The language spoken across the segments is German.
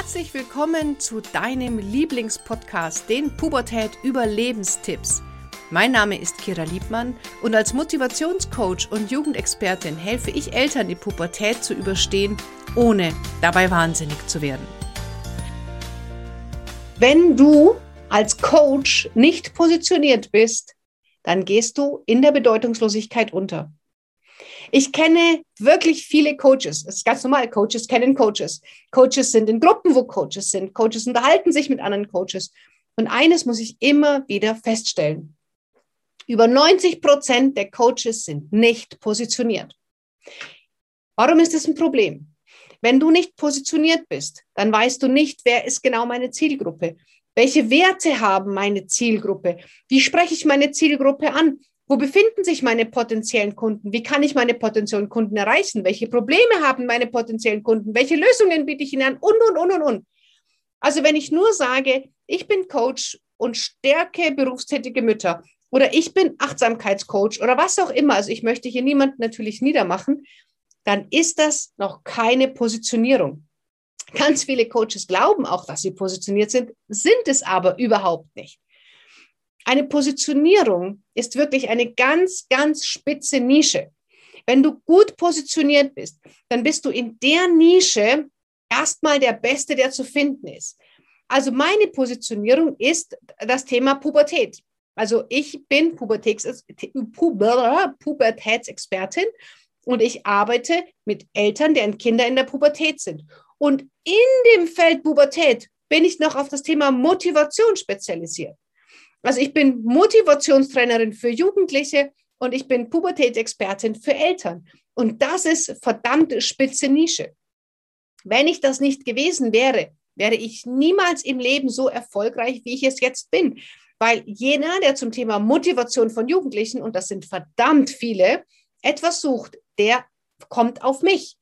Herzlich willkommen zu deinem Lieblingspodcast, den Pubertät Überlebenstipps. Mein Name ist Kira Liebmann und als Motivationscoach und Jugendexpertin helfe ich Eltern, die Pubertät zu überstehen, ohne dabei wahnsinnig zu werden. Wenn du als Coach nicht positioniert bist, dann gehst du in der Bedeutungslosigkeit unter. Ich kenne wirklich viele Coaches. Das ist ganz normal. Coaches kennen Coaches. Coaches sind in Gruppen, wo Coaches sind. Coaches unterhalten sich mit anderen Coaches. Und eines muss ich immer wieder feststellen. Über 90 Prozent der Coaches sind nicht positioniert. Warum ist das ein Problem? Wenn du nicht positioniert bist, dann weißt du nicht, wer ist genau meine Zielgruppe. Welche Werte haben meine Zielgruppe? Wie spreche ich meine Zielgruppe an? Wo befinden sich meine potenziellen Kunden? Wie kann ich meine potenziellen Kunden erreichen? Welche Probleme haben meine potenziellen Kunden? Welche Lösungen biete ich ihnen an? Und, und, und, und, und. Also wenn ich nur sage, ich bin Coach und stärke berufstätige Mütter oder ich bin Achtsamkeitscoach oder was auch immer, also ich möchte hier niemanden natürlich niedermachen, dann ist das noch keine Positionierung. Ganz viele Coaches glauben auch, dass sie positioniert sind, sind es aber überhaupt nicht. Eine Positionierung ist wirklich eine ganz, ganz spitze Nische. Wenn du gut positioniert bist, dann bist du in der Nische erstmal der Beste, der zu finden ist. Also meine Positionierung ist das Thema Pubertät. Also ich bin Pubertätsexpertin und ich arbeite mit Eltern, deren Kinder in der Pubertät sind. Und in dem Feld Pubertät bin ich noch auf das Thema Motivation spezialisiert. Also ich bin Motivationstrainerin für Jugendliche und ich bin Pubertätsexpertin für Eltern. Und das ist verdammte spitze Nische. Wenn ich das nicht gewesen wäre, wäre ich niemals im Leben so erfolgreich, wie ich es jetzt bin. Weil jener, der zum Thema Motivation von Jugendlichen, und das sind verdammt viele, etwas sucht, der kommt auf mich.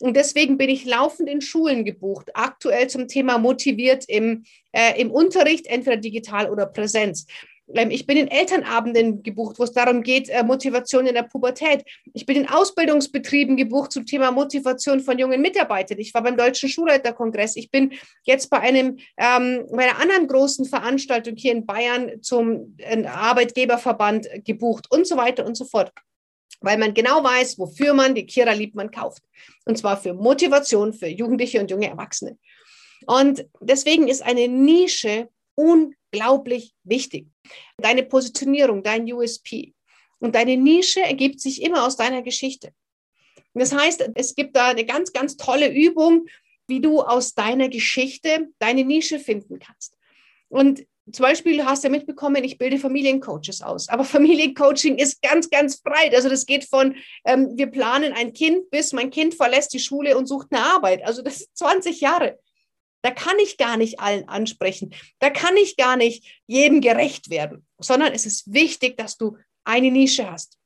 Und deswegen bin ich laufend in Schulen gebucht, aktuell zum Thema motiviert im, äh, im Unterricht, entweder digital oder Präsenz. Ähm, ich bin in Elternabenden gebucht, wo es darum geht, äh, Motivation in der Pubertät. Ich bin in Ausbildungsbetrieben gebucht zum Thema Motivation von jungen Mitarbeitern. Ich war beim Deutschen Schulleiterkongress. Ich bin jetzt bei einem ähm, bei einer anderen großen Veranstaltung hier in Bayern zum äh, Arbeitgeberverband gebucht und so weiter und so fort weil man genau weiß, wofür man die Kira Liebmann kauft. Und zwar für Motivation für Jugendliche und junge Erwachsene. Und deswegen ist eine Nische unglaublich wichtig. Deine Positionierung, dein USP. Und deine Nische ergibt sich immer aus deiner Geschichte. Das heißt, es gibt da eine ganz, ganz tolle Übung, wie du aus deiner Geschichte deine Nische finden kannst. Und zum Beispiel hast du ja mitbekommen, ich bilde Familiencoaches aus. Aber Familiencoaching ist ganz, ganz breit. Also das geht von, ähm, wir planen ein Kind, bis mein Kind verlässt die Schule und sucht eine Arbeit. Also das sind 20 Jahre. Da kann ich gar nicht allen ansprechen. Da kann ich gar nicht jedem gerecht werden, sondern es ist wichtig, dass du eine Nische hast.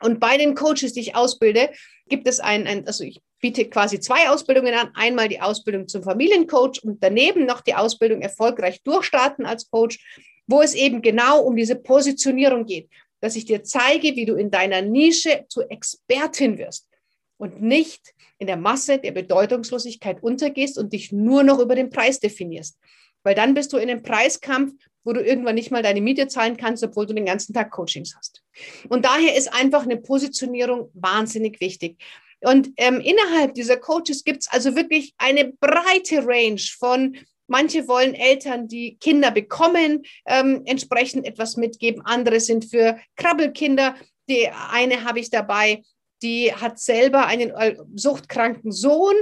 Und bei den Coaches, die ich ausbilde, gibt es ein, ein also ich biete quasi zwei Ausbildungen an. Einmal die Ausbildung zum Familiencoach und daneben noch die Ausbildung erfolgreich durchstarten als Coach, wo es eben genau um diese Positionierung geht, dass ich dir zeige, wie du in deiner Nische zur Expertin wirst und nicht in der Masse der Bedeutungslosigkeit untergehst und dich nur noch über den Preis definierst. Weil dann bist du in einem Preiskampf, wo du irgendwann nicht mal deine Miete zahlen kannst, obwohl du den ganzen Tag Coachings hast. Und daher ist einfach eine Positionierung wahnsinnig wichtig. Und ähm, innerhalb dieser Coaches gibt es also wirklich eine breite Range von Manche wollen Eltern, die Kinder bekommen, ähm, entsprechend etwas mitgeben. Andere sind für Krabbelkinder. Die eine habe ich dabei, die hat selber einen äh, suchtkranken Sohn,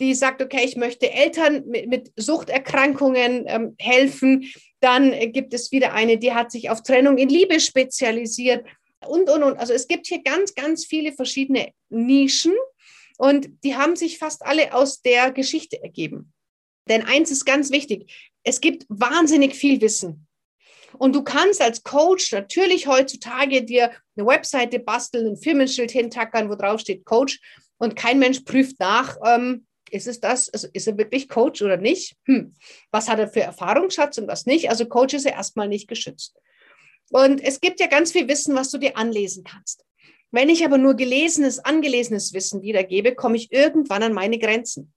die sagt, okay, ich möchte Eltern mit, mit Suchterkrankungen ähm, helfen. Dann äh, gibt es wieder eine, die hat sich auf Trennung in Liebe spezialisiert und, und, und. Also es gibt hier ganz, ganz viele verschiedene Nischen und die haben sich fast alle aus der Geschichte ergeben. Denn eins ist ganz wichtig, es gibt wahnsinnig viel Wissen. Und du kannst als Coach natürlich heutzutage dir eine Webseite basteln, ein Firmenschild hintackern, wo drauf steht Coach. Und kein Mensch prüft nach, ähm, ist es das, also ist er wirklich Coach oder nicht? Hm. Was hat er für Erfahrungsschatz und was nicht? Also Coach ist ja erstmal nicht geschützt. Und es gibt ja ganz viel Wissen, was du dir anlesen kannst. Wenn ich aber nur gelesenes, angelesenes Wissen wiedergebe, komme ich irgendwann an meine Grenzen.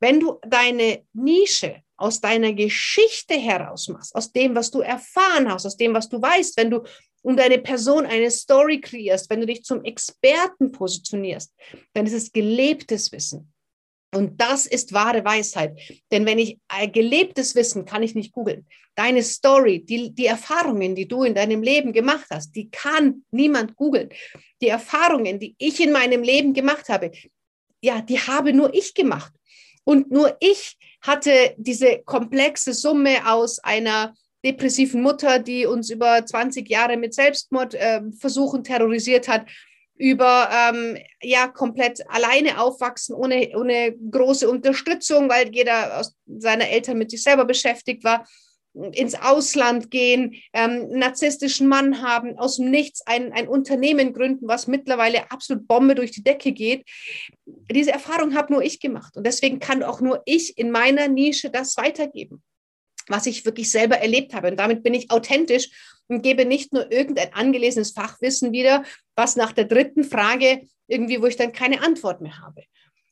Wenn du deine Nische aus deiner Geschichte heraus machst, aus dem, was du erfahren hast, aus dem, was du weißt, wenn du um deine Person eine Story kreierst, wenn du dich zum Experten positionierst, dann ist es gelebtes Wissen. Und das ist wahre Weisheit. Denn wenn ich äh, gelebtes Wissen kann ich nicht googeln. Deine Story, die, die Erfahrungen, die du in deinem Leben gemacht hast, die kann niemand googeln. Die Erfahrungen, die ich in meinem Leben gemacht habe, ja, die habe nur ich gemacht. Und nur ich hatte diese komplexe Summe aus einer depressiven Mutter, die uns über 20 Jahre mit Selbstmordversuchen äh, terrorisiert hat, über ähm, ja komplett alleine aufwachsen, ohne, ohne große Unterstützung, weil jeder aus seiner Eltern mit sich selber beschäftigt war, ins Ausland gehen, ähm, narzisstischen Mann haben, aus dem Nichts ein, ein Unternehmen gründen, was mittlerweile absolut Bombe durch die Decke geht. Diese Erfahrung habe nur ich gemacht und deswegen kann auch nur ich in meiner Nische das weitergeben was ich wirklich selber erlebt habe. Und damit bin ich authentisch und gebe nicht nur irgendein angelesenes Fachwissen wieder, was nach der dritten Frage irgendwie, wo ich dann keine Antwort mehr habe.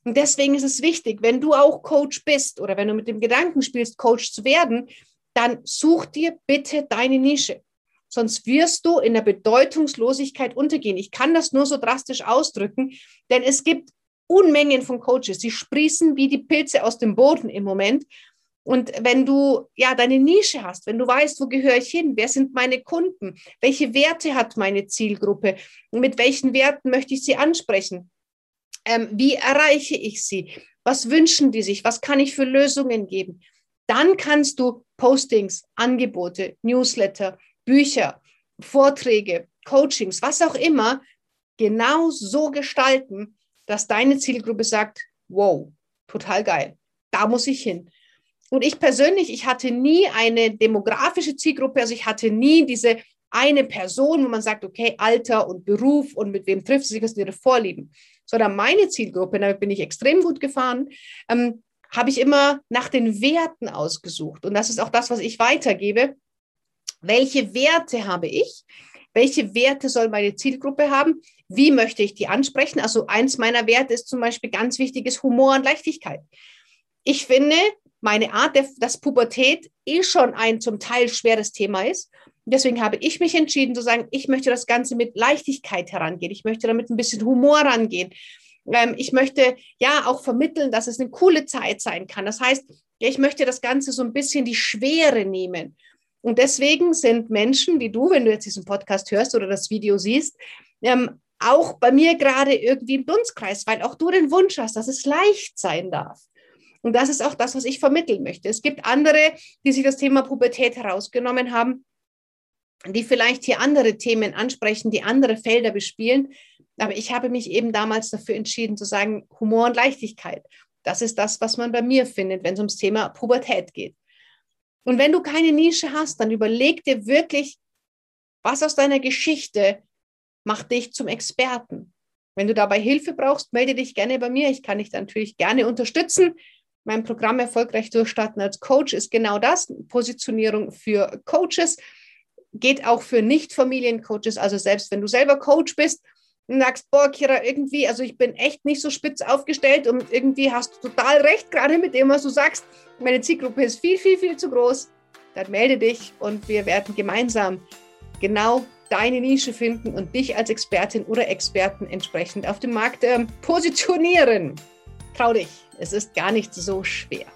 Und deswegen ist es wichtig, wenn du auch Coach bist oder wenn du mit dem Gedanken spielst, Coach zu werden, dann such dir bitte deine Nische. Sonst wirst du in der Bedeutungslosigkeit untergehen. Ich kann das nur so drastisch ausdrücken, denn es gibt Unmengen von Coaches, die sprießen wie die Pilze aus dem Boden im Moment und wenn du ja deine Nische hast, wenn du weißt, wo gehöre ich hin, wer sind meine Kunden, welche Werte hat meine Zielgruppe, mit welchen Werten möchte ich sie ansprechen, ähm, wie erreiche ich sie, was wünschen die sich, was kann ich für Lösungen geben, dann kannst du Postings, Angebote, Newsletter, Bücher, Vorträge, Coachings, was auch immer, genau so gestalten, dass deine Zielgruppe sagt, wow, total geil, da muss ich hin. Und ich persönlich, ich hatte nie eine demografische Zielgruppe, also ich hatte nie diese eine Person, wo man sagt, okay, Alter und Beruf und mit wem trifft sie sich, was sind ihre Vorlieben, sondern meine Zielgruppe, damit bin ich extrem gut gefahren, ähm, habe ich immer nach den Werten ausgesucht. Und das ist auch das, was ich weitergebe. Welche Werte habe ich? Welche Werte soll meine Zielgruppe haben? Wie möchte ich die ansprechen? Also eins meiner Werte ist zum Beispiel ganz wichtiges Humor und Leichtigkeit. Ich finde, meine Art, dass Pubertät eh schon ein zum Teil schweres Thema ist. deswegen habe ich mich entschieden zu sagen, ich möchte das Ganze mit Leichtigkeit herangehen. Ich möchte damit ein bisschen Humor rangehen. Ähm, ich möchte ja auch vermitteln, dass es eine coole Zeit sein kann. Das heißt, ich möchte das Ganze so ein bisschen die Schwere nehmen. Und deswegen sind Menschen wie du, wenn du jetzt diesen Podcast hörst oder das Video siehst, ähm, auch bei mir gerade irgendwie im Dunstkreis, weil auch du den Wunsch hast, dass es leicht sein darf. Und das ist auch das, was ich vermitteln möchte. Es gibt andere, die sich das Thema Pubertät herausgenommen haben, die vielleicht hier andere Themen ansprechen, die andere Felder bespielen. Aber ich habe mich eben damals dafür entschieden zu sagen, Humor und Leichtigkeit. Das ist das, was man bei mir findet, wenn es ums Thema Pubertät geht. Und wenn du keine Nische hast, dann überleg dir wirklich, was aus deiner Geschichte macht dich zum Experten. Wenn du dabei Hilfe brauchst, melde dich gerne bei mir. Ich kann dich natürlich gerne unterstützen. Mein Programm Erfolgreich durchstarten als Coach ist genau das, Positionierung für Coaches, geht auch für Nicht-Familiencoaches, also selbst wenn du selber Coach bist und sagst, boah, Kira, irgendwie, also ich bin echt nicht so spitz aufgestellt und irgendwie hast du total recht, gerade mit dem, was du sagst, meine Zielgruppe ist viel, viel, viel zu groß, dann melde dich und wir werden gemeinsam genau deine Nische finden und dich als Expertin oder Experten entsprechend auf dem Markt äh, positionieren. Trau dich, es ist gar nicht so schwer.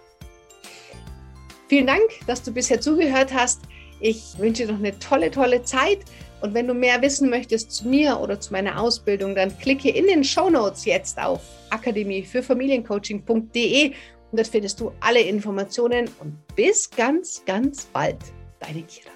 Vielen Dank, dass du bisher zugehört hast. Ich wünsche dir noch eine tolle, tolle Zeit. Und wenn du mehr wissen möchtest zu mir oder zu meiner Ausbildung, dann klicke in den Show Notes jetzt auf akademie für Familiencoaching.de und dort findest du alle Informationen und bis ganz, ganz bald. Deine Kira.